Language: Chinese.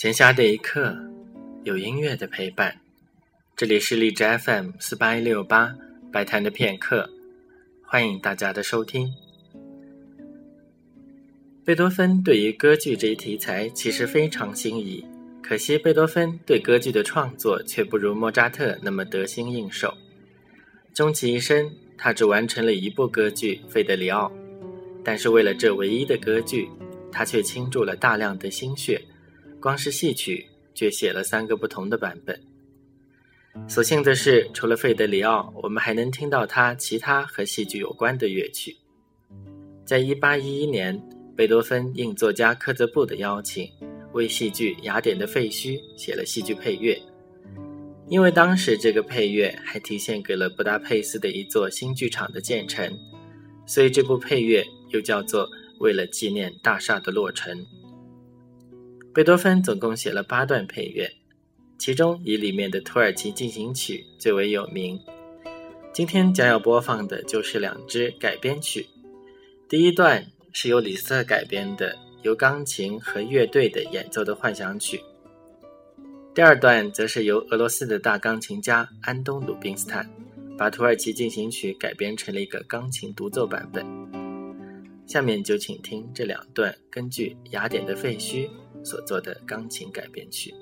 闲暇的一刻，有音乐的陪伴。这里是荔枝 FM 四八一六八白谈的片刻，欢迎大家的收听。贝多芬对于歌剧这一题材其实非常心仪，可惜贝多芬对歌剧的创作却不如莫扎特那么得心应手。终其一生，他只完成了一部歌剧《费德里奥》，但是为了这唯一的歌剧，他却倾注了大量的心血。光是戏曲，就写了三个不同的版本。所幸的是，除了费德里奥，我们还能听到他其他和戏剧有关的乐曲。在一八一一年，贝多芬应作家科泽布的邀请，为戏剧《雅典的废墟》写了戏剧配乐。因为当时这个配乐还提献给了布达佩斯的一座新剧场的建成，所以这部配乐又叫做《为了纪念大厦的落成》。贝多芬总共写了八段配乐，其中以里面的土耳其进行曲最为有名。今天将要播放的就是两支改编曲。第一段是由李斯特改编的，由钢琴和乐队的演奏的幻想曲。第二段则是由俄罗斯的大钢琴家安东·鲁宾斯坦把土耳其进行曲改编成了一个钢琴独奏版本。下面就请听这两段根据雅典的废墟。所做的钢琴改编曲。